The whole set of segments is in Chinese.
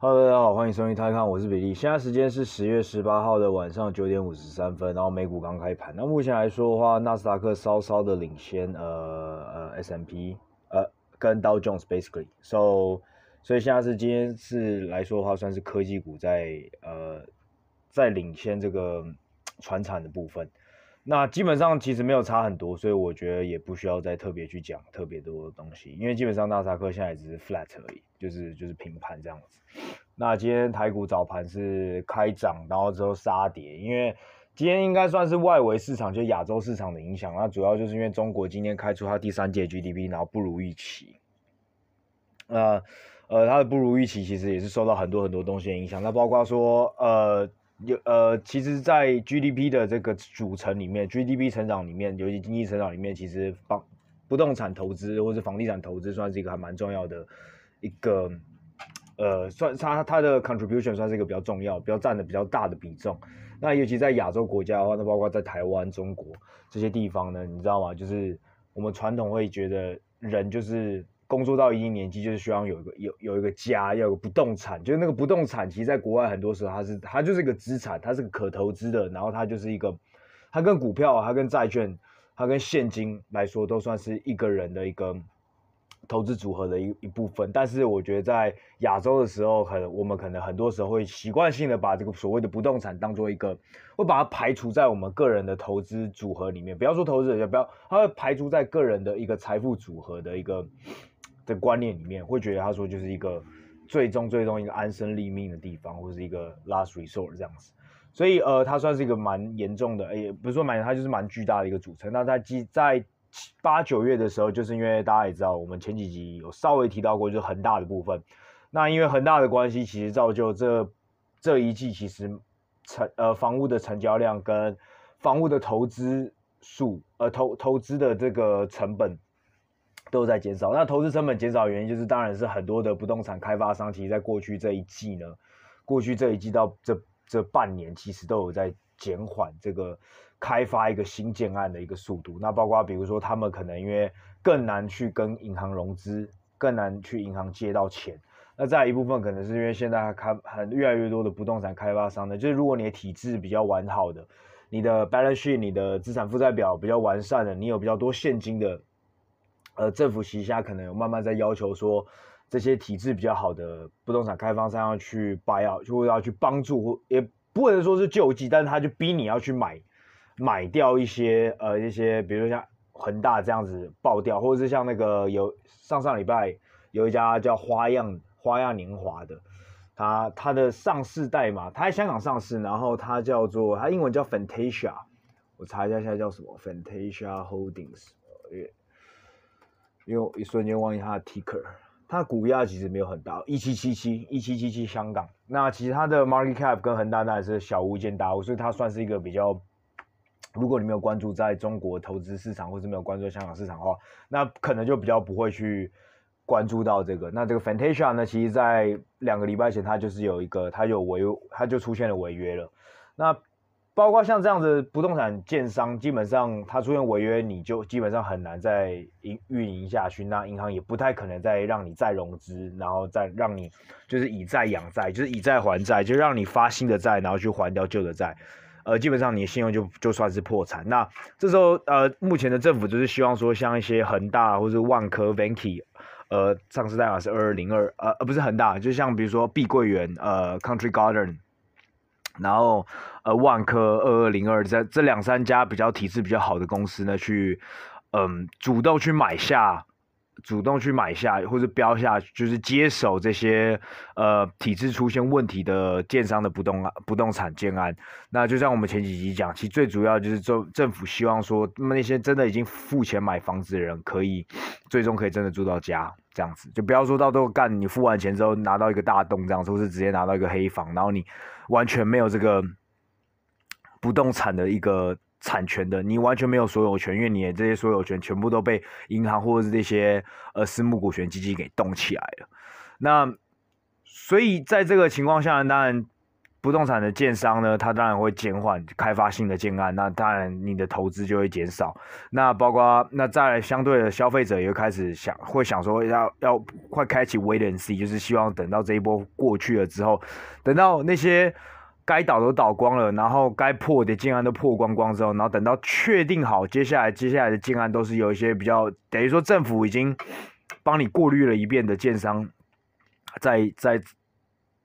Hello，大家好，欢迎收听《台看》，我是比利。现在时间是十月十八号的晚上九点五十三分，然后美股刚开盘。那目前来说的话，纳斯达克稍稍的领先，呃呃，S M P，呃，跟 Dow Jones basically。So，所以现在是今天是来说的话，算是科技股在呃在领先这个传产的部分。那基本上其实没有差很多，所以我觉得也不需要再特别去讲特别多的东西，因为基本上纳斯达克现在只是 flat 而已，就是就是平盘这样子。那今天台股早盘是开涨，然后之后杀跌，因为今天应该算是外围市场，就亚洲市场的影响。那主要就是因为中国今天开出它第三届 GDP，然后不如预期。那呃，它的不如预期其实也是受到很多很多东西的影响，那包括说呃。有呃，其实，在 GDP 的这个组成里面，GDP 成长里面，尤其经济成长里面，其实房不动产投资或者房地产投资算是一个还蛮重要的一个，呃，算它它的 contribution 算是一个比较重要、比较占的比较大的比重。那尤其在亚洲国家的话，那包括在台湾、中国这些地方呢，你知道吗？就是我们传统会觉得人就是。工作到一定年纪，就是需要有一个有有一个家，要有个不动产。就是那个不动产，其实在国外很多时候，它是它就是一个资产，它是个可投资的。然后它就是一个，它跟股票、它跟债券、它跟现金来说，都算是一个人的一个。投资组合的一一部分，但是我觉得在亚洲的时候，很我们可能很多时候会习惯性的把这个所谓的不动产当做一个，会把它排除在我们个人的投资组合里面。不要说投资者，也不要，它会排除在个人的一个财富组合的一个的观念里面，会觉得他说就是一个最终最终一个安身立命的地方，或是一个 last resort 这样子。所以呃，它算是一个蛮严重的，也不是说蛮，它就是蛮巨大的一个组成。那在在八九月的时候，就是因为大家也知道，我们前几集有稍微提到过，就是恒大的部分。那因为恒大的关系，其实造就这这一季其实成呃房屋的成交量跟房屋的投资数呃投投资的这个成本都在减少。那投资成本减少的原因，就是当然是很多的不动产开发商，其实在过去这一季呢，过去这一季到这这半年，其实都有在减缓这个。开发一个新建案的一个速度，那包括比如说他们可能因为更难去跟银行融资，更难去银行借到钱。那再一部分可能是因为现在开很越来越多的不动产开发商呢，就是如果你的体制比较完好的，你的 balance sheet 你的资产负债表比较完善的，你有比较多现金的，呃，政府旗下可能有慢慢在要求说这些体制比较好的不动产开发商要去 buy out，就要去帮助，也不能说是救济，但是他就逼你要去买。买掉一些呃一些，比如说像恒大这样子爆掉，或者是像那个有上上礼拜有一家叫花样花样年华的，它它的上市代码，它在香港上市，然后它叫做它英文叫 Fantasia，我查一下现在叫什么 Fantasia Holdings，因为我一瞬间忘记它的 ticker，它股价其实没有很大，一七七七一七七七香港，那其实它的 market cap 跟恒大那也是小巫见大巫，所以它算是一个比较。如果你没有关注在中国投资市场，或是没有关注香港市场的话，那可能就比较不会去关注到这个。那这个 Fantasia 呢，其实在两个礼拜前，它就是有一个，它有违，它就出现了违约了。那包括像这样子不动产建商，基本上它出现违约，你就基本上很难再营运营下去。那银行也不太可能再让你再融资，然后再让你就是以债养债，就是以债还债，就让你发新的债，然后去还掉旧的债。呃，基本上你的信用就就算是破产。那这时候，呃，目前的政府就是希望说，像一些恒大或者万科、Vanke，呃，上市代码是二二零二，呃，不是恒大，就像比如说碧桂园、呃，Country Garden，然后呃，万科二二零二，这这两三家比较体质比较好的公司呢，去，嗯、主动去买下。主动去买下或者标下，就是接手这些呃体制出现问题的建商的不动不动产建案。那就像我们前几集讲，其实最主要就是政政府希望说，那那些真的已经付钱买房子的人，可以最终可以真的住到家这样子，就不要说到最后干你付完钱之后拿到一个大洞这样子，或是直接拿到一个黑房，然后你完全没有这个不动产的一个。产权的，你完全没有所有权，因为你的这些所有权全部都被银行或者是这些呃私募股权基金给动起来了。那所以在这个情况下，当然不动产的建商呢，他当然会减缓开发性的建案，那当然你的投资就会减少。那包括那在相对的消费者也会开始想，会想说要要快开启 wait and see，就是希望等到这一波过去了之后，等到那些该倒都倒光了，然后该破的建案都破光光之后，然后等到确定好接下来接下来的建案都是有一些比较等于说政府已经帮你过滤了一遍的建商，在在。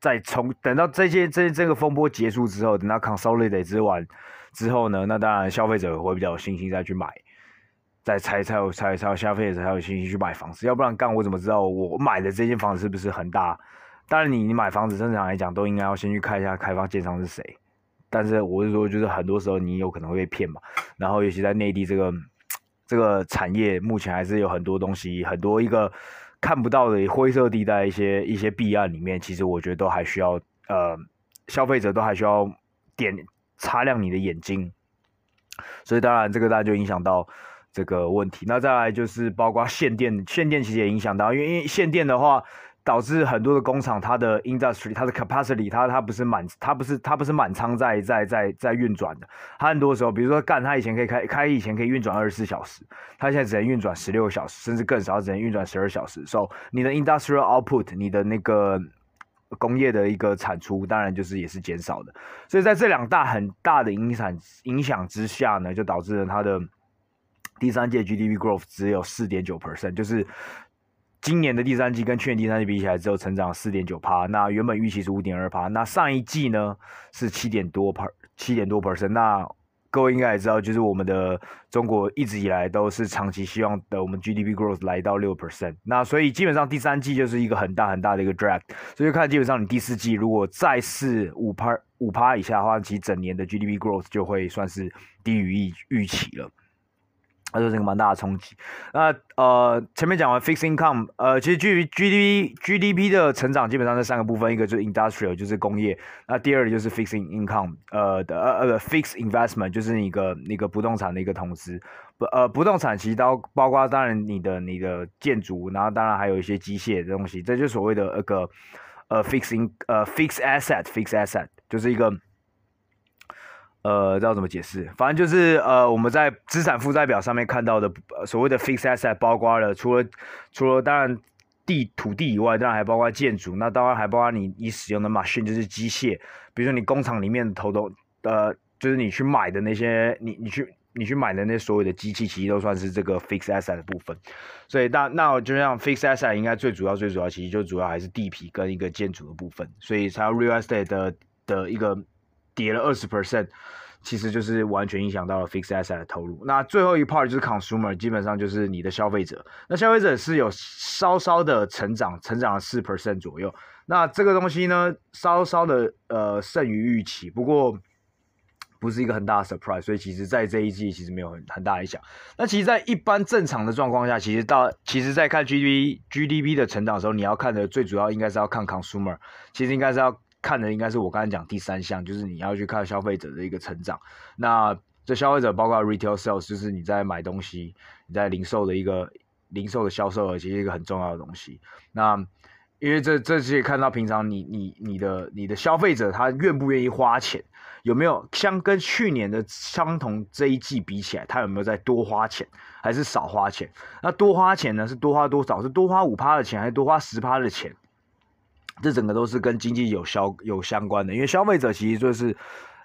再从等到这些这这个风波结束之后，等到 consolidate 之完之后呢，那当然消费者会比较有信心再去买，再才才有才才有消费者才有信心去买房子，要不然干我怎么知道我买的这间房子是不是很大？当然你你买房子正常来讲都应该要先去看一下开发建商是谁，但是我是说就是很多时候你有可能会被骗嘛，然后尤其在内地这个这个产业目前还是有很多东西很多一个。看不到的灰色地带，一些一些弊案里面，其实我觉得都还需要，呃，消费者都还需要点擦亮你的眼睛。所以当然这个大家就影响到这个问题。那再来就是包括限电，限电其实也影响到，因为因为限电的话。导致很多的工厂，它的 industry，它的 capacity，它它不是满，它不是它不是满仓在在在在运转的。它很多时候，比如说干，它以前可以开开，以前可以运转二十四小时，它现在只能运转十六小时，甚至更少，只能运转十二小时。所以你的 industrial output，你的那个工业的一个产出，当然就是也是减少的。所以在这两大很大的影响影响之下呢，就导致了它的第三届 GDP growth 只有四点九 percent，就是。今年的第三季跟去年第三季比起来，只有成长四点九趴。那原本预期是五点二趴。那上一季呢是七点多 per 七点多 percent。那各位应该也知道，就是我们的中国一直以来都是长期希望的，我们 GDP growth 来到六 percent。那所以基本上第三季就是一个很大很大的一个 drag。所以看基本上你第四季如果再是五趴五趴以下的话，其实整年的 GDP growth 就会算是低于预预期了。它就是一个蛮大的冲击。那呃，前面讲完 fixed income，呃，其实基于 GDP GDP 的成长，基本上是三个部分，一个就是 industrial，就是工业。那第二个就是 fixed income，呃的呃呃 fixed investment，就是一个那个不动产的一个投资。不呃，不动产其实都包括当然你的你的建筑，然后当然还有一些机械的东西，这就所谓的那个呃 fixing 呃 fixed asset，fixed asset 就是一个。呃，知道怎么解释？反正就是呃，我们在资产负债表上面看到的，呃、所谓的 fixed asset，包括了除了除了当然地土地以外，当然还包括建筑，那当然还包括你你使用的 machine，就是机械，比如说你工厂里面的头头，呃，就是你去买的那些，你你去你去买的那所有的机器，其实都算是这个 fixed asset 的部分。所以那那我就像 fixed asset 应该最主要最主要，其实就主要还是地皮跟一个建筑的部分，所以才有 real estate 的的一个。跌了二十 percent，其实就是完全影响到了 fixed asset 的投入。那最后一 part 就是 consumer，基本上就是你的消费者。那消费者是有稍稍的成长，成长了四 percent 左右。那这个东西呢，稍稍的呃胜于预期，不过不是一个很大的 surprise。所以其实，在这一季其实没有很很大影响。那其实，在一般正常的状况下，其实到其实在看 GDP GDP 的成长的时候，你要看的最主要应该是要看 consumer，其实应该是要。看的应该是我刚才讲第三项，就是你要去看消费者的一个成长。那这消费者包括 retail sales，就是你在买东西，你在零售的一个零售的销售额，其实一个很重要的东西。那因为这这些看到平常你你你的你的消费者他愿不愿意花钱，有没有相跟去年的相同这一季比起来，他有没有在多花钱，还是少花钱？那多花钱呢？是多花多少？是多花五趴的钱，还是多花十趴的钱？这整个都是跟经济有消有相关的，因为消费者其实就是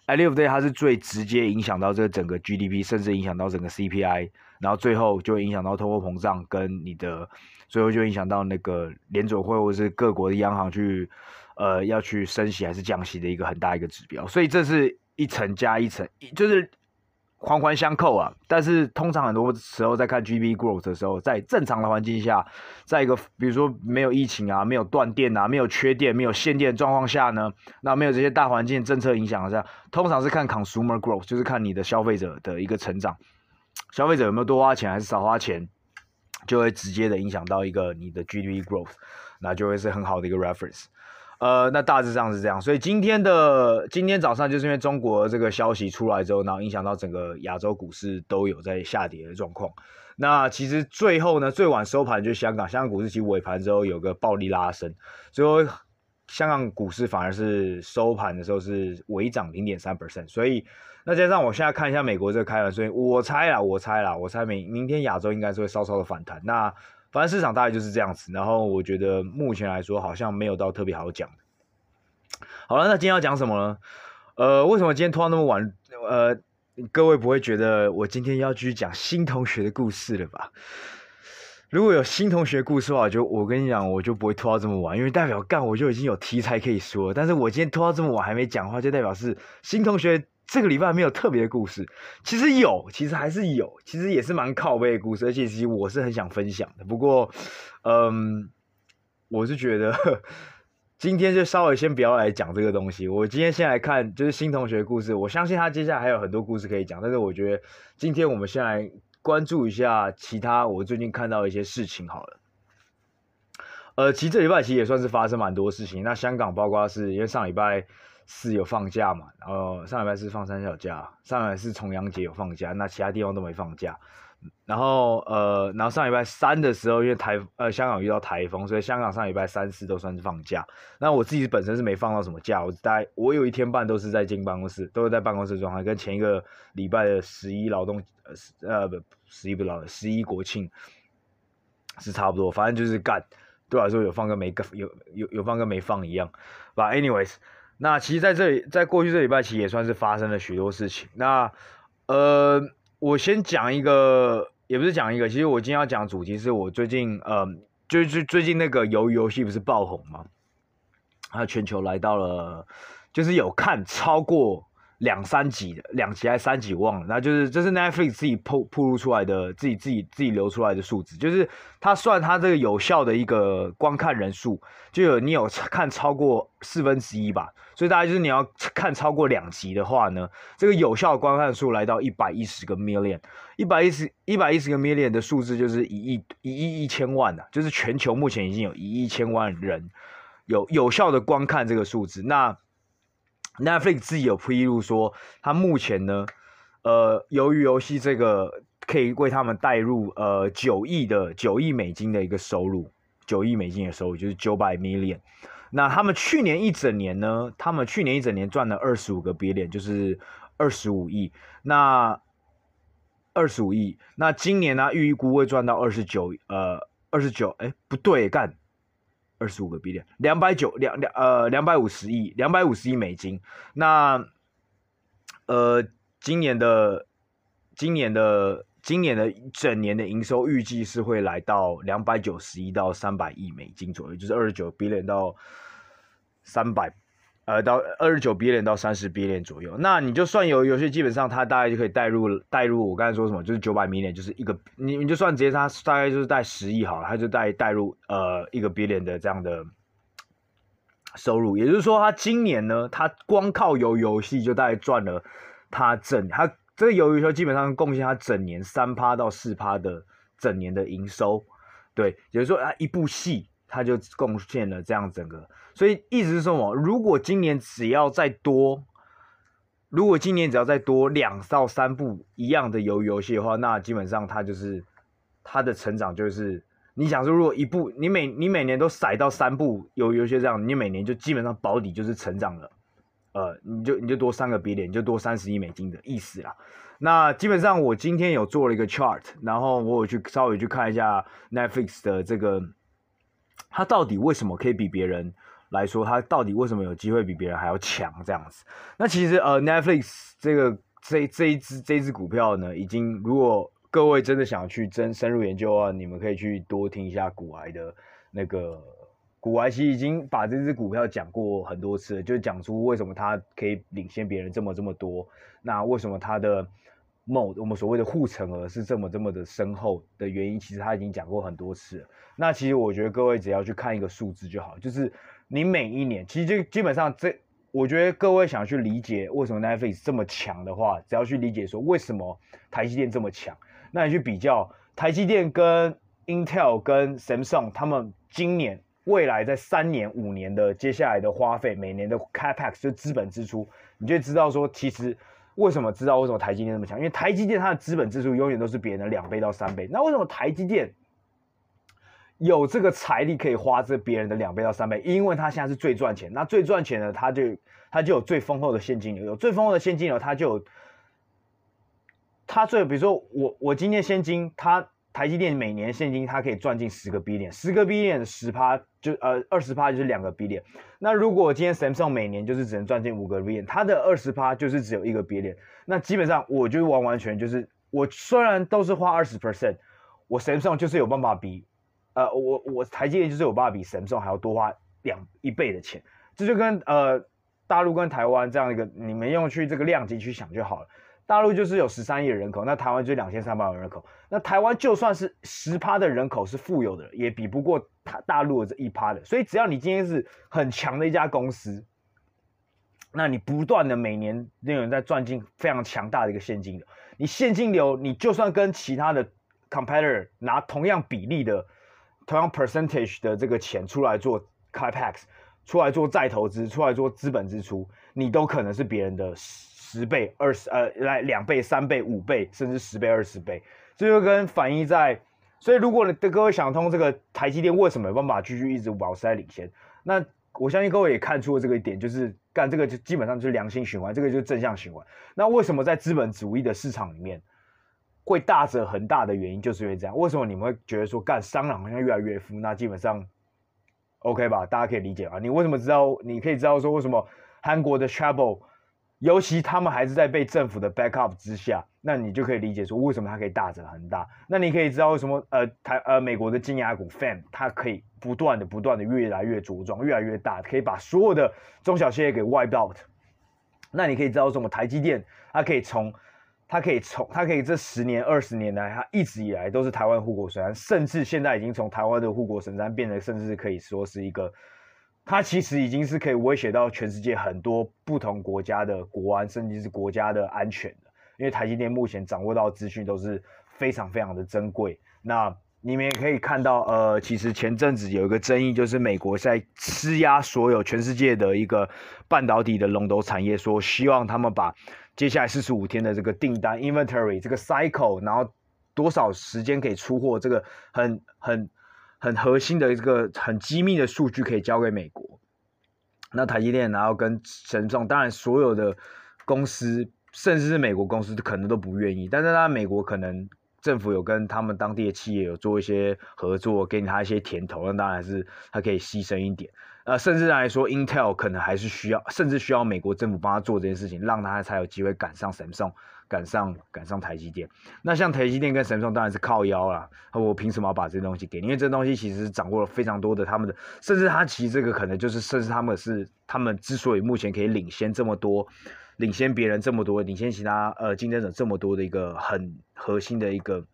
，at the end of the day，它是最直接影响到这个整个 GDP，甚至影响到整个 CPI，然后最后就影响到通货膨胀跟你的，最后就影响到那个联准会或者是各国的央行去，呃，要去升息还是降息的一个很大一个指标，所以这是一层加一层，就是。环环相扣啊，但是通常很多时候在看 GDP growth 的时候，在正常的环境下，在一个比如说没有疫情啊、没有断电啊、没有缺电、没有限电的状况下呢，那没有这些大环境政策影响下，通常是看 consumer growth，就是看你的消费者的一个成长，消费者有没有多花钱还是少花钱，就会直接的影响到一个你的 GDP growth，那就会是很好的一个 reference。呃，那大致上是这样，所以今天的今天早上就是因为中国这个消息出来之后，然后影响到整个亚洲股市都有在下跌的状况。那其实最后呢，最晚收盘就是香港，香港股市其实尾盘之后有个暴力拉升，最后香港股市反而是收盘的时候是微涨零点三 percent，所以那加上我现在看一下美国这个开盘，所以我猜啦，我猜啦，我猜明明天亚洲应该是会稍稍的反弹。那反正市场大概就是这样子，然后我觉得目前来说好像没有到特别好讲。好了，那今天要讲什么呢？呃，为什么今天拖到那么晚？呃，各位不会觉得我今天要继续讲新同学的故事了吧？如果有新同学故事的话，就我跟你讲，我就不会拖到这么晚，因为代表干我就已经有题材可以说。但是我今天拖到这么晚还没讲话，就代表是新同学这个礼拜没有特别的故事。其实有，其实还是有，其实也是蛮靠背的故事，而且其实我是很想分享的。不过，嗯，我是觉得今天就稍微先不要来讲这个东西。我今天先来看就是新同学的故事，我相信他接下来还有很多故事可以讲。但是我觉得今天我们先来。关注一下其他我最近看到的一些事情好了，呃，其实这礼拜其实也算是发生蛮多事情。那香港包括是因为上礼拜四有放假嘛，然后上礼拜四放三小假，上礼拜四重阳节有放假，那其他地方都没放假。然后呃，然后上礼拜三的时候，因为台呃香港遇到台风，所以香港上礼拜三四都算是放假。那我自己本身是没放到什么假，我大概我有一天半都是在进办公室，都是在办公室状态，跟前一个礼拜的十一劳动呃呃不十一不劳十一国庆是差不多，反正就是干，对我来说有放跟没有有有放跟没放一样。But anyways，那其实在这里在过去这礼拜其实也算是发生了许多事情。那呃。我先讲一个，也不是讲一个，其实我今天要讲的主题是我最近，呃，就是最近那个游游戏不是爆红吗？它全球来到了，就是有看超过。两三集的，两集还是三集忘了，那就是这是 Netflix 自己铺铺露出来的，自己自己自己流出来的数字，就是他算他这个有效的一个观看人数，就有你有看超过四分之一吧，所以大概就是你要看超过两集的话呢，这个有效观看数来到一百一十个 million，一百一十一百一十个 million 的数字就是一亿一亿一千万的，就是全球目前已经有一亿千万人有有效的观看这个数字，那。Netflix 自己有披露说，他目前呢，呃，由于游戏这个可以为他们带入呃九亿的九亿美金的一个收入，九亿美金的收入就是九百 million。那他们去年一整年呢，他们去年一整年赚了二十五个 billion，就是二十五亿。那二十五亿，那今年呢，预估会赚到二十九，呃，二十九，哎，不对，干。二十五个 billion，两百九两两呃两百五十亿，两百五十亿美金。那呃今年的今年的今年的整年的营收预计是会来到两百九十亿到三百亿美金左右，就是二十九 billion 到三百。呃，到二十九 B 点到三十 B 点左右，那你就算有游戏，基本上它大概就可以带入带入我刚才说什么，就是九百 million，就是一个你你就算直接它大概就是带十亿好了，它就带带入呃一个 B 点的这样的收入，也就是说，它今年呢，它光靠游游戏就大概赚了它整它这个游戏基本上贡献它整年三趴到四趴的整年的营收，对，也就是说啊一部戏。他就贡献了这样整个，所以意思是说什么？如果今年只要再多，如果今年只要再多两到三部一样的游游戏的话，那基本上它就是它的成长就是，你想说如果一部你每你每年都塞到三部鱿鱼游戏这样，你每年就基本上保底就是成长了，呃，你就你就多三个 billion，你就多三十亿美金的意思啦。那基本上我今天有做了一个 chart，然后我有去稍微去看一下 Netflix 的这个。它到底为什么可以比别人来说？他到底为什么有机会比别人还要强？这样子？那其实呃，Netflix 这个这这一只这一支股票呢，已经如果各位真的想去真深入研究的话，你们可以去多听一下股癌的那个股癌，其实已经把这支股票讲过很多次了，就讲出为什么它可以领先别人这么这么多。那为什么它的？某我们所谓的护城河是这么这么的深厚的原因，其实他已经讲过很多次。那其实我觉得各位只要去看一个数字就好，就是你每一年，其实就基本上这，我觉得各位想去理解为什么 Netflix 这么强的话，只要去理解说为什么台积电这么强，那你去比较台积电跟 Intel 跟 Samsung 他们今年未来在三年五年的接下来的花费，每年的 Capex 就资本支出，你就知道说其实。为什么知道为什么台积电那么强？因为台积电它的资本支出永远都是别人的两倍到三倍。那为什么台积电有这个财力可以花这别人的两倍到三倍，因为他现在是最赚钱，那最赚钱的他就他就有最丰厚的现金流，有最丰厚的现金流，他就有他最比如说我我今天现金，他台积电每年现金它可以赚进十个 B 点十个 B 点十趴就呃二十趴就是两个 B 点那如果今天 Samsung 每年就是只能赚进五个 billion，它的二十趴就是只有一个 B 点那基本上我就完完全就是我虽然都是花二十 percent，我 Samsung 就是有办法比。呃，我我台积电就是有办法比 Samsung 还要多花两一倍的钱，这就跟呃大陆跟台湾这样一个，你们用去这个量级去想就好了。大陆就是有十三亿人口，那台湾就两千三百万人口。那台湾就算是十趴的人口是富有的，也比不过大大陆的这一趴的。所以只要你今天是很强的一家公司，那你不断的每年都有人在赚进非常强大的一个现金流，你现金流你就算跟其他的 competitor 拿同样比例的。同样 percentage 的这个钱出来做 capex，出来做再投资，出来做资本支出，你都可能是别人的十倍、二十呃来两倍、三倍、五倍，甚至十倍、二十倍。这就跟反映在，所以如果你的各位想通这个台积电为什么有办法继续一直保持在领先，那我相信各位也看出了这个一点，就是干这个就基本上就是良性循环，这个就是正向循环。那为什么在资本主义的市场里面？会大者很大的原因就是因为这样。为什么你们会觉得说干商人好像越来越富？那基本上 OK 吧，大家可以理解啊。你为什么知道？你可以知道说为什么韩国的 Travel，尤其他们还是在被政府的 backup 之下，那你就可以理解说为什么它可以大者很大。那你可以知道为什么呃台呃美国的金牙股 FAM 它可以不断的不断的越来越茁壮，越来越大，可以把所有的中小企业给 wipe out。那你可以知道什么台积电它可以从他可以从，他可以这十年、二十年来，他一直以来都是台湾护国神山，甚至现在已经从台湾的护国神山变得，甚至可以说是一个，他其实已经是可以威胁到全世界很多不同国家的国安，甚至是国家的安全的。因为台积电目前掌握到资讯都是非常非常的珍贵。那你们也可以看到，呃，其实前阵子有一个争议，就是美国在施压所有全世界的一个半导体的龙头产业，说希望他们把。接下来四十五天的这个订单 inventory 这个 cycle，然后多少时间可以出货，这个很很很核心的这个很机密的数据可以交给美国。那台积电然后跟神众，当然所有的公司，甚至是美国公司可能都不愿意，但是呢，美国可能政府有跟他们当地的企业有做一些合作，给他一些甜头，那当然是他可以牺牲一点。呃，甚至来说，Intel 可能还是需要，甚至需要美国政府帮他做这件事情，让他才有机会赶上 Samsung，赶上赶上台积电。那像台积电跟 Samsung 当然是靠腰啦，我凭什么要把这些东西给你？因为这东西其实掌握了非常多的他们的，甚至他其实这个可能就是，甚至他们是他们之所以目前可以领先这么多，领先别人这么多，领先其他呃竞争者这么多的一个很核心的一个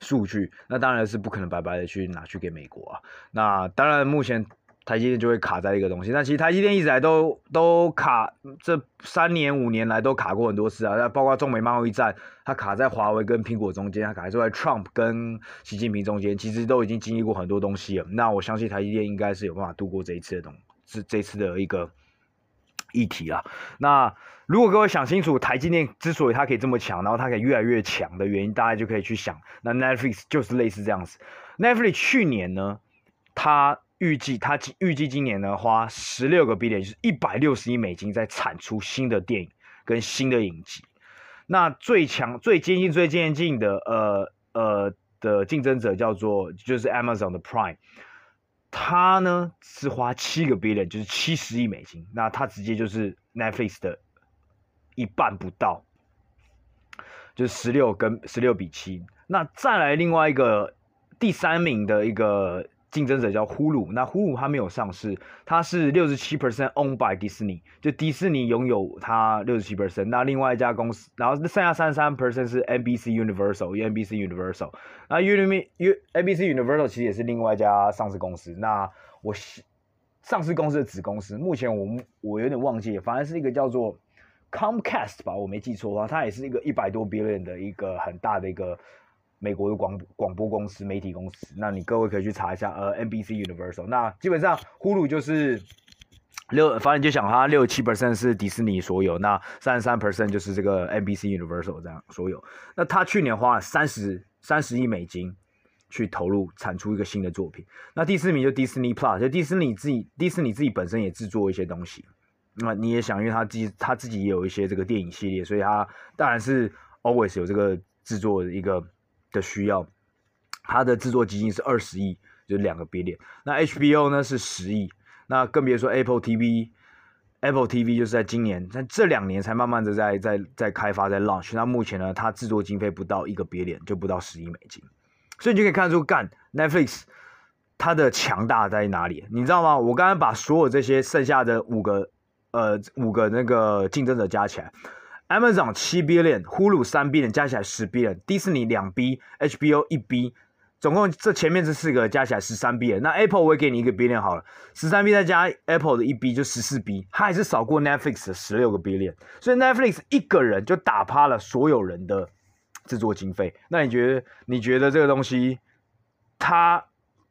数据，那当然是不可能白白的去拿去给美国啊。那当然目前。台积电就会卡在一个东西，那其实台积电一直来都都卡，这三年五年来都卡过很多次啊。那包括中美贸易战，它卡在华为跟苹果中间，它卡在 Trump 跟习近平中间，其实都已经经历过很多东西了。那我相信台积电应该是有办法度过这一次的东，是这次的一个议题啊。那如果各位想清楚台积电之所以它可以这么强，然后它可以越来越强的原因，大家就可以去想，那 Netflix 就是类似这样子。Netflix 去年呢，它预计它预计今年呢，花十六个 B 点就是一百六十亿美金，在产出新的电影跟新的影集。那最强、最接近、最接近的呃呃的竞争者叫做就是 Amazon 的 Prime，他呢是花七个 billion，就是七十亿美金。那他直接就是 Netflix 的一半不到，就是十六跟十六比七。那再来另外一个第三名的一个。竞争者叫 Hulu，那 Hulu 它没有上市，它是六十七 percent owned by Disney，就迪士尼拥有它六十七 percent。那另外一家公司，然后剩下三十三 percent 是 NBC Universal，NBC Universal。那 Uni U NBC Universal 其实也是另外一家上市公司。那我上市公司的子公司，目前我我有点忘记，反正是一个叫做 Comcast 吧，我没记错的话，它也是一个一百多 billion 的一个很大的一个。美国的广广播公司、媒体公司，那你各位可以去查一下，呃，NBC Universal。那基本上，Hulu 就是六，反正就想它六七 percent 是迪士尼所有，那三十三 percent 就是这个 NBC Universal 这样所有。那他去年花了三十三十亿美金，去投入产出一个新的作品。那第四名就 Disney Plus，就迪士尼自己，迪士尼自己本身也制作一些东西。那你也想，因为他自己他自己也有一些这个电影系列，所以他当然是 always 有这个制作一个的需要。它的制作基金是二十亿，就两个 billion。那 HBO 呢是十亿，那更别说 Apple TV。Apple TV 就是在今年，在这两年才慢慢的在在在开发，在 launch。那目前呢，它制作经费不到一个 billion，就不到十亿美金。所以你就可以看出，干 Netflix 它的强大在哪里？你知道吗？我刚刚把所有这些剩下的五个呃五个那个竞争者加起来，Amazon 七 billion，Hulu 三 billion，加起来十 billion，Disney 两 B，HBO 一 B。总共这前面这四个加起来十三 bin，那 Apple 我也给你一个 billion 好了，十三 B 再加 Apple 的一 B 就十四 B，它还是少过 Netflix 的十六个 billion，所以 Netflix 一个人就打趴了所有人的制作经费。那你觉得你觉得这个东西它？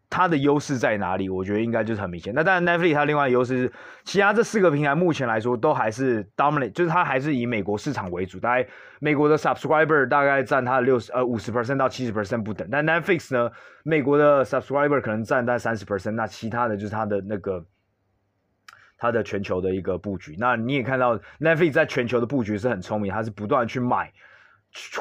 它的优势在哪里？我觉得应该就是很明显。那当然，Netflix 它另外的优势是，其他这四个平台目前来说都还是 dominate，就是它还是以美国市场为主。大概美国的 subscriber 大概占它的六十呃五十 percent 到七十 percent 不等。但 Netflix 呢，美国的 subscriber 可能占在三十 percent，那其他的就是它的那个它的全球的一个布局。那你也看到 Netflix 在全球的布局是很聪明，它是不断去买，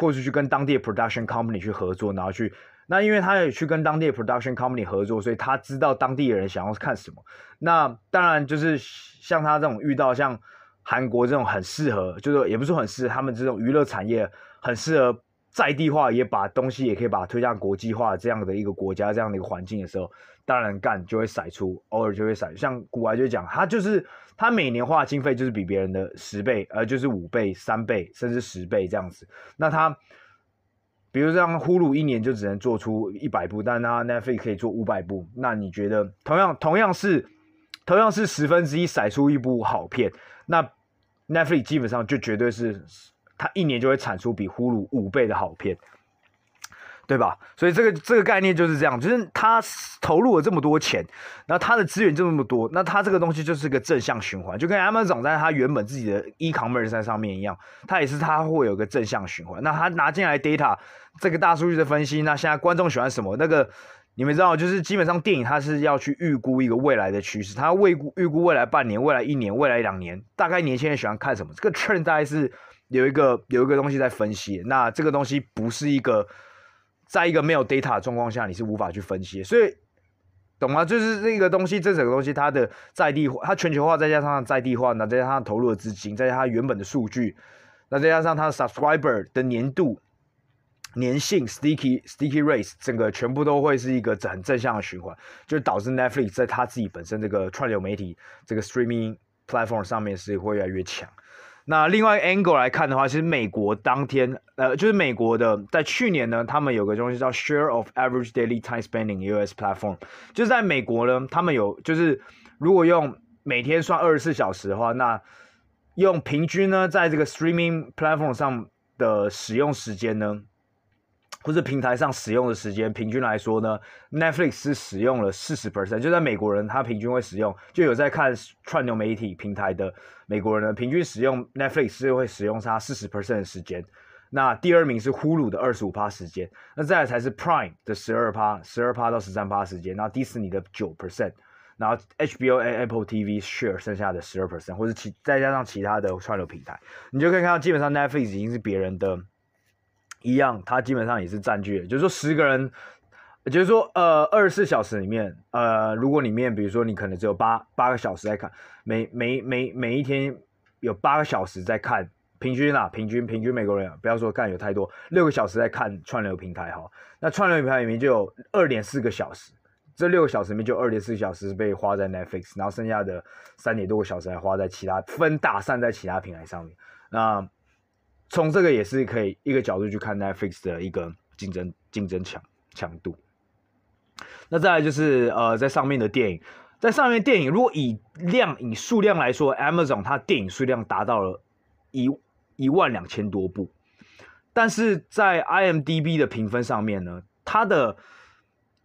或是去跟当地的 production company 去合作，然后去。那因为他也去跟当地的 production company 合作，所以他知道当地的人想要看什么。那当然就是像他这种遇到像韩国这种很适合，就是也不是很适合他们这种娱乐产业很适合在地化，也把东西也可以把它推向国际化这样的一个国家这样的一个环境的时候，当然干就会甩出，偶尔就会甩。像古来就讲，他就是他每年花的经费就是比别人的十倍，呃，就是五倍、三倍甚至十倍这样子。那他。比如像 Hulu 一年就只能做出一百部，但它 Netflix 可以做五百部。那你觉得同样同样是同样是十分之一筛出一部好片，那 Netflix 基本上就绝对是它一年就会产出比呼噜五倍的好片。对吧？所以这个这个概念就是这样，就是他投入了这么多钱，然后他的资源就那么多，那他这个东西就是个正向循环，就跟 Amazon 在他原本自己的 e-commerce 在上面一样，它也是它会有个正向循环。那他拿进来 data 这个大数据的分析，那现在观众喜欢什么？那个你们知道，就是基本上电影它是要去预估一个未来的趋势，它未估预估未来半年、未来一年、未来两年，大概年轻人喜欢看什么？这个 trend 大概是有一个有一个东西在分析，那这个东西不是一个。在一个没有 data 的状况下，你是无法去分析，所以懂吗？就是这个东西，这整个东西它的在地化，它全球化，再加上在地化，那再加上投入的资金，再加上它原本的数据，那再加上它的 subscriber 的年度、粘性 sticky sticky rate，整个全部都会是一个很正向的循环，就导致 Netflix 在它自己本身这个串流媒体这个 streaming platform 上面是会越来越强。那另外 angle 来看的话，其实美国当天，呃，就是美国的，在去年呢，他们有个东西叫 Share of Average Daily Time Spending US Platform，就是在美国呢，他们有，就是如果用每天算二十四小时的话，那用平均呢，在这个 Streaming Platform 上的使用时间呢。或是平台上使用的时间，平均来说呢，Netflix 是使用了四十 percent，就在美国人他平均会使用，就有在看串流媒体平台的美国人呢，平均使用 Netflix 是会使用它四十 percent 的时间。那第二名是 Hulu 的二十五趴时间，那再来才是 Prime 的十二趴，十二趴到十三趴时间，然后迪士尼的九 percent，然后 hboa apple TV share 剩下的十二 percent，或者其再加上其他的串流平台，你就可以看到基本上 Netflix 已经是别人的。一样，它基本上也是占据，就是说十个人，就是说呃二十四小时里面，呃如果里面比如说你可能只有八八个小时在看，每每每每一天有八个小时在看，平均啊平均平均美国人不要说看有太多，六个小时在看串流平台哈，那串流平台里面就有二点四个小时，这六个小时里面就二点四小时被花在 Netflix，然后剩下的三点多个小时还花在其他分打散在其他平台上面，那。从这个也是可以一个角度去看 Netflix 的一个竞争竞争强强度。那再来就是呃，在上面的电影，在上面电影如果以量以数量来说，Amazon 它电影数量达到了一一万两千多部，但是在 IMDB 的评分上面呢，它的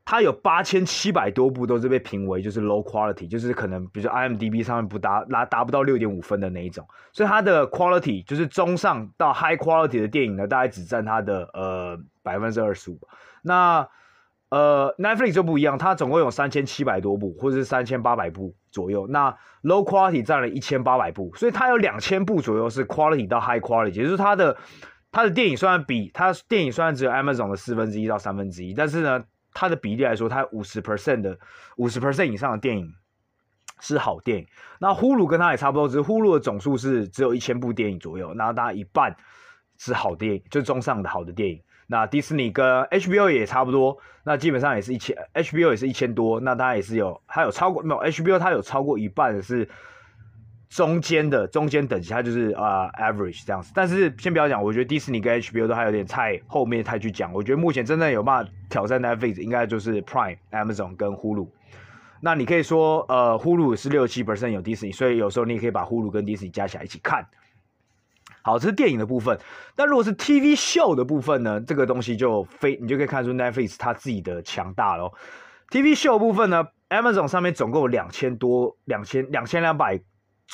它有八千七百多部都是被评为就是 low quality，就是可能比如说 IMDB 上面不达达达不到六点五分的那一种，所以它的 quality 就是中上到 high quality 的电影呢，大概只占它的呃百分之二十五。那呃，Netflix 就不一样，它总共有三千七百多部，或者是三千八百部左右。那 Low Quality 占了一千八百部，所以它有两千部左右是 Quality 到 High Quality，也就是它的它的电影虽然比它电影虽然只有 Amazon 的四分之一到三分之一，但是呢，它的比例来说，它五十 percent 的五十 percent 以上的电影是好电影。那 Hulu 跟它也差不多，只是 Hulu 的总数是只有一千部电影左右，然后大概一半是好电影，就中上的好的电影。那迪士尼跟 HBO 也差不多，那基本上也是一千，HBO 也是一千多，那它也是有，它有超过没有 HBO，它有超过一半是中间的中间等级，它就是啊、average 这样子。但是先不要讲，我觉得迪士尼跟 HBO 都还有点太后面太去讲，我觉得目前真正有办法挑战 Netflix 应该就是 Prime、Amazon 跟 Hulu。那你可以说，呃，Hulu 是六七 percent 有迪士尼，所以有时候你也可以把 Hulu 跟迪士尼加起来一起看。好，这是电影的部分。那如果是 TV show 的部分呢？这个东西就非你就可以看出 Netflix 它自己的强大喽。TV show 部分呢，Amazon 上面总共有两千多、两千两千两百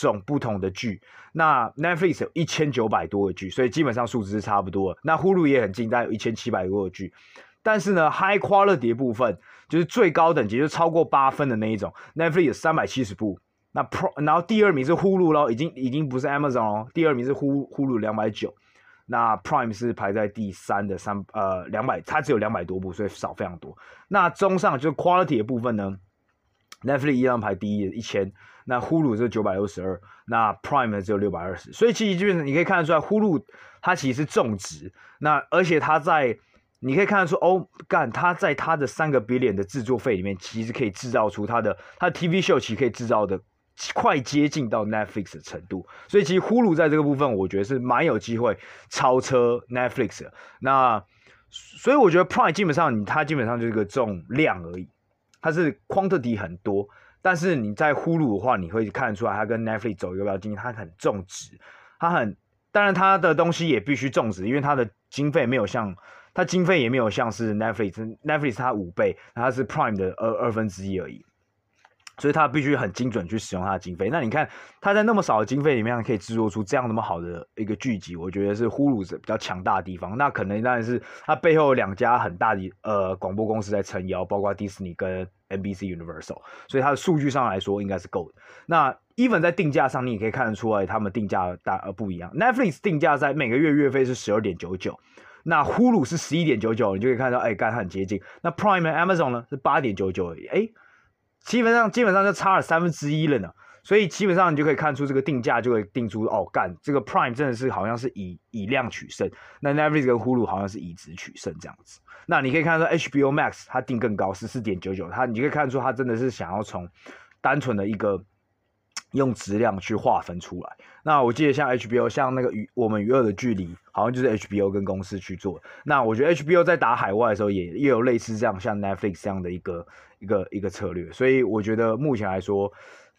种不同的剧，那 Netflix 有一千九百多个剧，所以基本上数字是差不多。那 Hulu 也很近，大概有一千七百多个剧。但是呢，High Quality 的部分就是最高等级，就超过八分的那一种，Netflix 有三百七十部。那 Pro，然后第二名是 Hulu 咯，已经已经不是 Amazon 哦，第二名是 Hulu 两百九，那 Prime 是排在第三的三呃两百，它只有两百多部，所以少非常多。那中上就是 Quality 的部分呢，Netflix 一样排第一一千，那 Hulu 是九百六十二，那 Prime 只有六百二十，所以其实基本上你可以看得出来，Hulu 它其实是重质，那而且它在你可以看得出哦，干它在它的三个 billion 的制作费里面，其实可以制造出它的它的 TV show 其实可以制造的。快接近到 Netflix 的程度，所以其实 Hulu 在这个部分，我觉得是蛮有机会超车 Netflix 的。那所以我觉得 Prime 基本上你它基本上就是个重量而已，它是 quantity 很多，但是你在 Hulu 的话，你会看得出来它跟 Netflix 走一个比较近，它很重质，它很当然它的东西也必须重质，因为它的经费没有像它经费也没有像是 Netflix，Netflix 它五倍，它是 Prime 的二二分之一而已。所以他必须很精准去使用他的经费。那你看他在那么少的经费里面可以制作出这样那么好的一个剧集，我觉得是 Hulu 比较强大的地方。那可能当然是他背后两家很大的呃广播公司在撑腰，包括迪士尼跟 NBC Universal。所以它的数据上来说应该是够的。那 even 在定价上，你也可以看得出来他们定价大呃不一样。Netflix 定价在每个月月费是十二点九九，那 Hulu 是十一点九九，你就可以看到哎，干它很接近。那 Prime 和 Amazon 呢是八点九九而已，哎。基本上基本上就差了三分之一了呢，所以基本上你就可以看出这个定价就会定出哦，干这个 Prime 真的是好像是以以量取胜，那 Netflix 跟 Hulu 好像是以值取胜这样子。那你可以看到 HBO Max 它定更高，十四点九九，它你可以看出它真的是想要从单纯的一个 用质量去划分出来。那我记得像 HBO 像那个与我们与恶的距离，好像就是 HBO 跟公司去做。那我觉得 HBO 在打海外的时候也也有类似这样像 Netflix 这样的一个。一个一个策略，所以我觉得目前来说，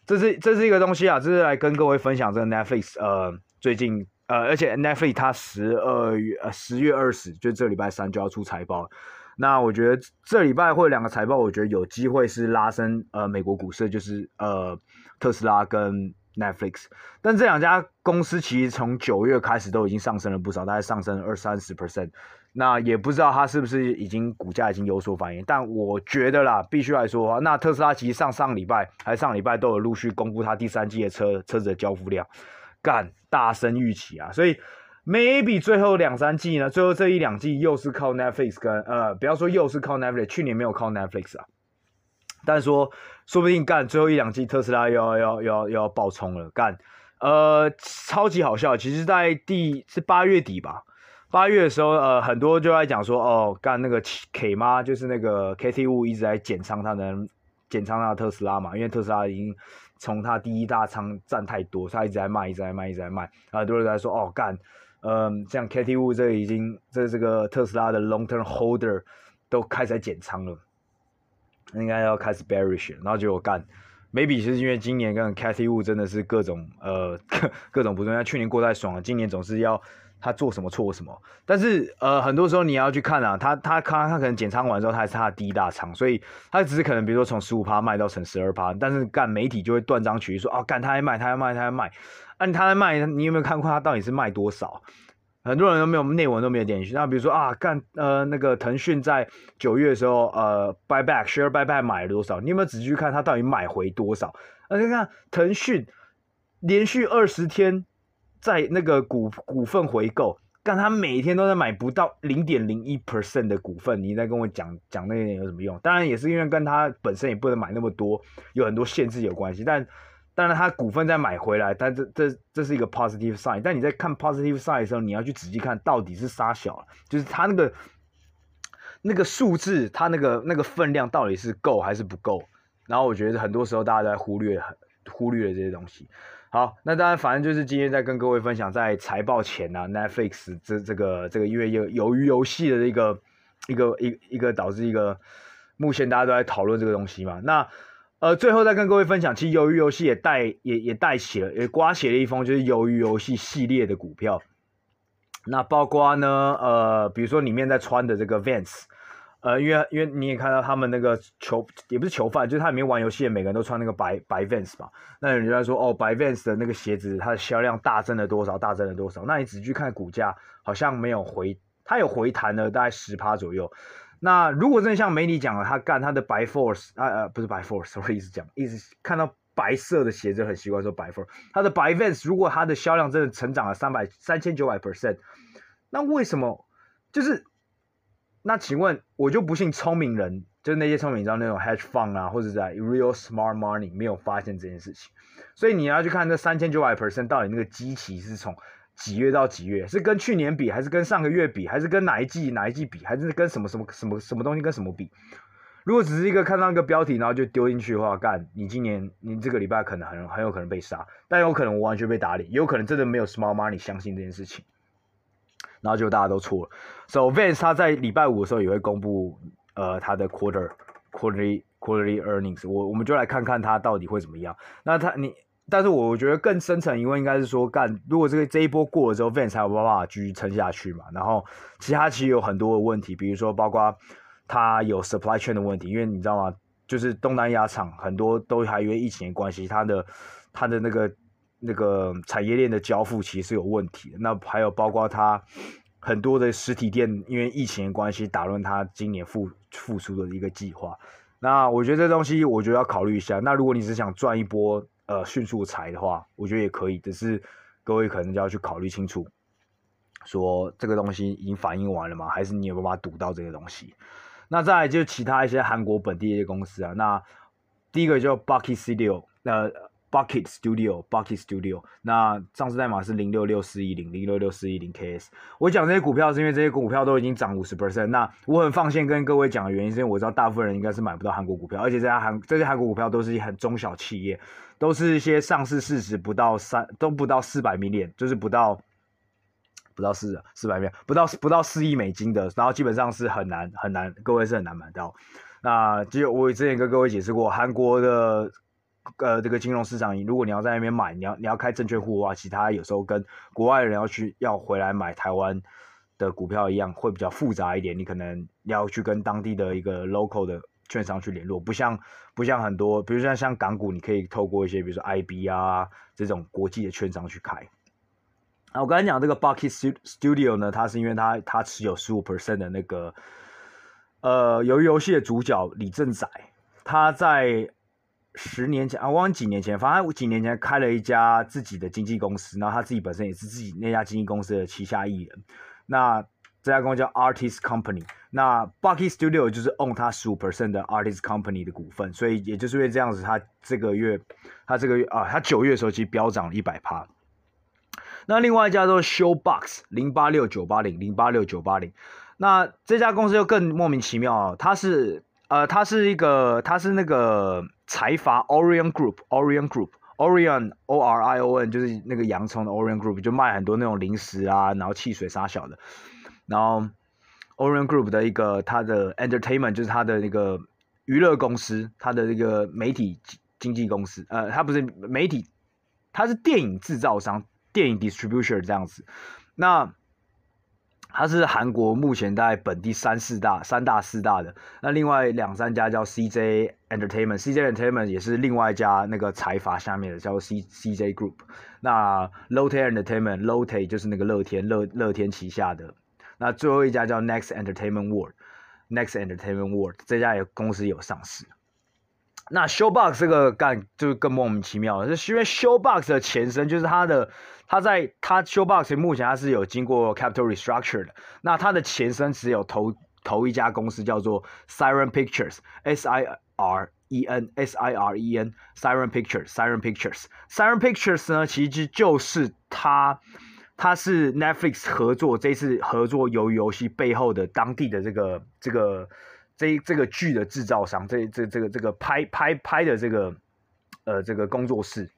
这是这是一个东西啊，这是来跟各位分享这个 Netflix，呃，最近呃，而且 Netflix 它十二月呃十月二十，就这礼拜三就要出财报，那我觉得这礼拜会有两个财报，我觉得有机会是拉升呃美国股市，就是呃特斯拉跟 Netflix，但这两家公司其实从九月开始都已经上升了不少，大概上升二三十 percent。那也不知道它是不是已经股价已经有所反应，但我觉得啦，必须来说话，那特斯拉其实上上礼拜还上礼拜都有陆续公布它第三季的车车子的交付量，干大声预期啊，所以 maybe 最后两三季呢，最后这一两季又是靠 Netflix 跟呃，不要说又是靠 Netflix，去年没有靠 Netflix 啊，但说说不定干最后一两季特斯拉要要要要爆冲了，干。呃超级好笑，其实在第是八月底吧。八月的时候，呃，很多就在讲说，哦，干那个 K 妈，就是那个 Cathie Wood 一直在减仓他能减仓他的特斯拉嘛，因为特斯拉已经从他第一大仓占太多，他一直在卖，一直在卖，一直在卖。很多人在说，哦，干，嗯，像 Cathie Wood 这已经这这个特斯拉的 long term holder 都开始在减仓了，应该要开始 bearish，然后结果干，maybe 是因为今年跟 Cathie Wu 真的是各种呃各 各种不顺，他去年过太爽了，今年总是要。他做什么错什么，但是呃，很多时候你要去看啊，他他他他可能减仓完之后，他还是他的第一大仓，所以他只是可能比如说从十五趴卖到成十二趴，但是干媒体就会断章取义说啊，干他还卖，他还卖，他还卖，按他在卖，你有没有看过他到底是卖多少？很多人都没有内文都没有点进去。那比如说啊，干呃那个腾讯在九月的时候呃 buy back share buy back 买了多少？你有没有仔细去看他到底买回多少？而且看腾讯连续二十天在那个股股份回购，但他每天都在买不到零点零一 percent 的股份，你在跟我讲讲那点有什么用？当然也是因为跟他本身也不能买那么多，有很多限制有关系，但。当然，他股份再买回来，但这这这是一个 positive sign。但你在看 positive sign 的时候，你要去仔细看到底是杀小，就是他那个那个数字，他那个那个分量到底是够还是不够。然后我觉得很多时候大家都在忽略忽略了这些东西。好，那当然，反正就是今天在跟各位分享，在财报前啊，Netflix 这这个这个因为有鱿鱼游戏的一个一个一一个导致一个目前大家都在讨论这个东西嘛，那。呃，最后再跟各位分享，其实鱿鱼游戏也带也也带起了，也刮起了一封就是鱿鱼游戏系列的股票。那包括呢，呃，比如说里面在穿的这个 Vans，呃，因为因为你也看到他们那个囚也不是囚犯，就是他里面玩游戏的每个人都穿那个白白 Vans 嘛。那人家说，哦，白 Vans 的那个鞋子它的销量大增了多少？大增了多少？那你仔细去看股价，好像没有回，它有回弹了大概十趴左右。那如果真的像媒体讲了，他干他的白 Force 啊呃不是白 Force，我一直讲，一直看到白色的鞋子很习惯说白 Force，他的白 Vans 如果它的销量真的成长了三百三千九百 percent，那为什么就是那请问我就不信聪明人就是那些聪明人，知道那种 hedge fund 啊或者在 real smart money 没有发现这件事情，所以你要去看这三千九百 percent 到底那个基期是从。几月到几月？是跟去年比，还是跟上个月比，还是跟哪一季哪一季比，还是跟什么什么什么什么东西跟什么比？如果只是一个看到一个标题，然后就丢进去的话，干，你今年你这个礼拜可能很很有可能被杀，但有可能我完全被打脸，有可能真的没有 smart money 相信这件事情，然后就大家都错了。So Vance 他在礼拜五的时候也会公布呃他的 quarter quarterly quarterly earnings，我我们就来看看他到底会怎么样。那他你。但是我觉得更深层疑问应该是说，干，如果这个这一波过了之后，Vans 才有办法继续撑下去嘛？然后其他其实有很多的问题，比如说包括他有 supply chain 的问题，因为你知道吗？就是东南亚厂很多都还因为疫情的关系，他的他的那个那个产业链的交付其实是有问题的。那还有包括它很多的实体店因为疫情的关系打乱它今年复复苏的一个计划。那我觉得这东西我觉得要考虑一下。那如果你是想赚一波，呃，迅速财的话，我觉得也可以，只是各位可能就要去考虑清楚，说这个东西已经反应完了吗？还是你有办法赌到这个东西？那再来就其他一些韩国本地的公司啊，那第一个叫 Bucket Studio，呃。Bucket Studio，Bucket Studio，那上市代码是零六六四一零零六六四一零 KS。我讲这些股票是因为这些股票都已经涨五十 percent。那我很放心跟各位讲的原因，是因为我知道大部分人应该是买不到韩国股票，而且这些韩这些韩国股票都是一些很中小企业，都是一些上市市值不到三都不到四百 million，就是不到不到四四百 million，不到不到四亿美金的，然后基本上是很难很难，各位是很难买到。那就我之前跟各位解释过，韩国的。呃，这个金融市场，如果你要在那边买，你要你要开证券户的话，其他有时候跟国外人要去要回来买台湾的股票一样，会比较复杂一点。你可能要去跟当地的一个 local 的券商去联络，不像不像很多，比如像像港股，你可以透过一些比如说 IB 啊这种国际的券商去开。啊，我刚才讲这个 Bucket Studio 呢，它是因为它它持有十五 percent 的那个呃，鱿鱼游戏的主角李正宰，他在。十年前啊，我忘几年前，反正他几年前开了一家自己的经纪公司，然后他自己本身也是自己那家经纪公司的旗下艺人。那这家公司叫 Artist Company，那 Bucky Studio 就是 own 他十五 percent 的 Artist Company 的股份，所以也就是因为这样子，他这个月，他这个月啊，他九月的时候其实飙涨了一百趴。那另外一家叫 Showbox 零八六九八零零八六九八零，那这家公司又更莫名其妙啊，它是呃，它是一个，它是那个。财阀 Orion Group，Orion Group，Orion O R I O N 就是那个洋葱的 Orion Group，就卖很多那种零食啊，然后汽水啥小的。然后 Orion Group 的一个它的 Entertainment 就是它的那个娱乐公司，它的那个媒体经纪公司，呃，它不是媒体，它是电影制造商，电影 Distributor 这样子。那它是韩国目前在本地三四大、三大四大的。那另外两三家叫 CJ Entertainment，CJ Entertainment 也是另外一家那个财阀下面的，叫做 C CJ Group。那 Lotte Entertainment，Lotte 就是那个乐天乐乐天旗下的。那最后一家叫 Next Entertainment World，Next Entertainment World 这家也公司有上市。那 Showbox 这个干就更莫名其妙了，是因为 Showbox 的前身就是它的，它在它 Showbox 目前它是有经过 capital restructure 的，那它的前身只有投投一家公司叫做 Siren Pictures，S I R E N S I R E N Siren Pictures，Siren Pictures，Siren Pictures 呢其实就是它，它是 Netflix 合作这次合作由游戏背后的当地的这个这个。这这个剧的制造商，这这这个这个拍拍拍的这个呃这个工作室，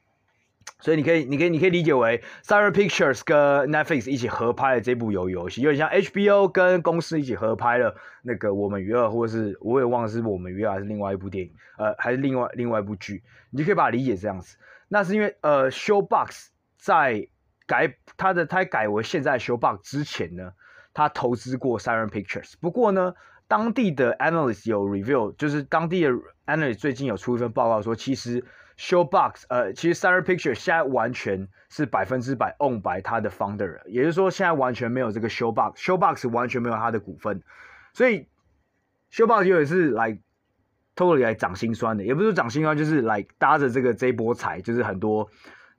所以你可以你可以你可以理解为 Siren Pictures 跟 Netflix 一起合拍的这部游游戏，有点像 HBO 跟公司一起合拍了那个我们娱乐，或者是我也忘了是我们娱乐还是另外一部电影，呃还是另外另外一部剧，你就可以把它理解这样子。那是因为呃 Showbox 在改它的它改为现在 Showbox 之前呢，他投资过 Siren Pictures，不过呢。当地的 analyst 有 review，就是当地的 analyst 最近有出一份报告说，其实 Showbox，呃，其实 Siren Pictures 现在完全是百分之百 owned by 他的 founder，也就是说现在完全没有这个 Showbox，Showbox 完全没有他的股份，所以 Showbox 有点是来 totally 来涨心酸的，也不是涨心酸，就是来搭着这个这一波财，就是很多。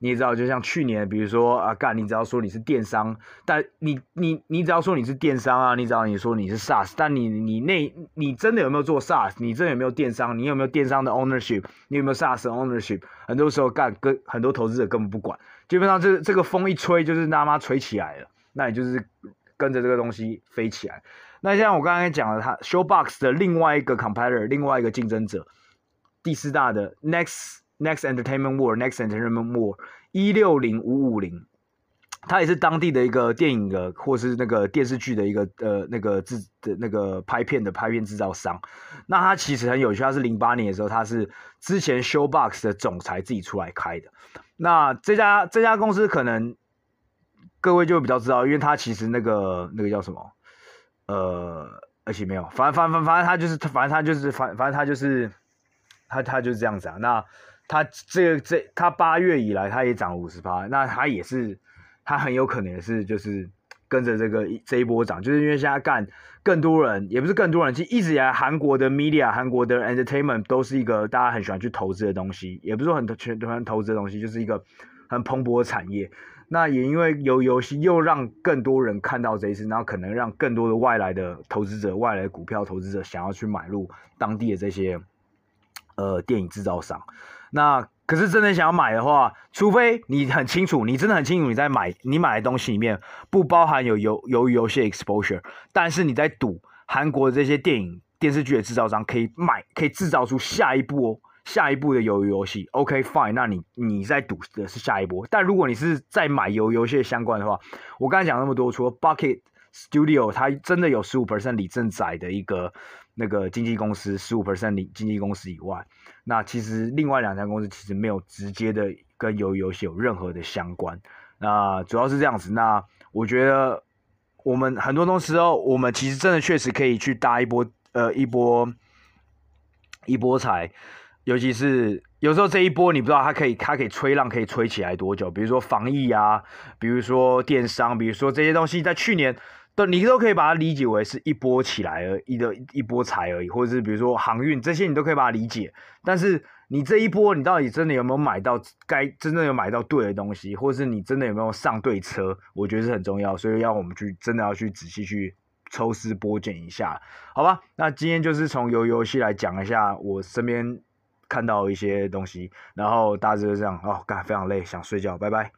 你也知道，就像去年，比如说啊，干，你只要说你是电商，但你你你只要说你是电商啊，你只要你说你是 SaaS，但你你那，你真的有没有做 SaaS？你真的有没有电商？你有没有电商的 ownership？你有没有 SaaS ownership？很多时候干跟很多投资者根本不管，基本上这这个风一吹，就是他妈吹起来了，那你就是跟着这个东西飞起来。那像我刚才讲的，它 Showbox 的另外一个 competitor，另外一个竞争者，第四大的 Next。Next Entertainment World，Next Entertainment World，一六零五五零，它也是当地的一个电影的或是那个电视剧的一个呃那个制的那个拍片的拍片制造商。那它其实很有趣，它是零八年的时候，它是之前 Showbox 的总裁自己出来开的。那这家这家公司可能各位就比较知道，因为它其实那个那个叫什么呃，而且没有，反正反正反正它就是反正它就是反反正它就是它它就是这样子啊。那它这个这它八月以来，它也涨了五十趴，那它也是，它很有可能也是就是跟着这个这一波涨，就是因为现在干更多人，也不是更多人，其实一直以来韩国的 media、韩国的 entertainment 都是一个大家很喜欢去投资的东西，也不是说很全全投资的东西，就是一个很蓬勃的产业。那也因为有游戏，又让更多人看到这一次，然后可能让更多的外来的投资者、外来股票投资者想要去买入当地的这些呃电影制造商。那可是真的想要买的话，除非你很清楚，你真的很清楚你在买你买的东西里面不包含有游鱿鱼游戏 exposure，但是你在赌韩国的这些电影电视剧的制造商可以买可以制造出下一部哦下一部的鱿鱼游戏，OK fine，那你你在赌的是下一波。但如果你是在买鱿鱼游戏相关的话，我刚才讲那么多，除了 Bucket Studio，它真的有十五 percent 李正宰的一个。那个经纪公司十五 percent 的经纪公司以外，那其实另外两家公司其实没有直接的跟游游戏有任何的相关。那主要是这样子。那我觉得我们很多东西哦，我们其实真的确实可以去搭一波呃一波一波财，尤其是有时候这一波你不知道它可以它可以吹浪可以吹起来多久，比如说防疫啊，比如说电商，比如说这些东西在去年。对，你都可以把它理解为是一波起来而已的一波财而已，或者是比如说航运这些，你都可以把它理解。但是你这一波，你到底真的有没有买到该真正有买到对的东西，或者是你真的有没有上对车？我觉得是很重要，所以要我们去真的要去仔细去抽丝剥茧一下，好吧？那今天就是从游游戏来讲一下我身边看到一些东西，然后大致就这样哦，干非常累，想睡觉，拜拜。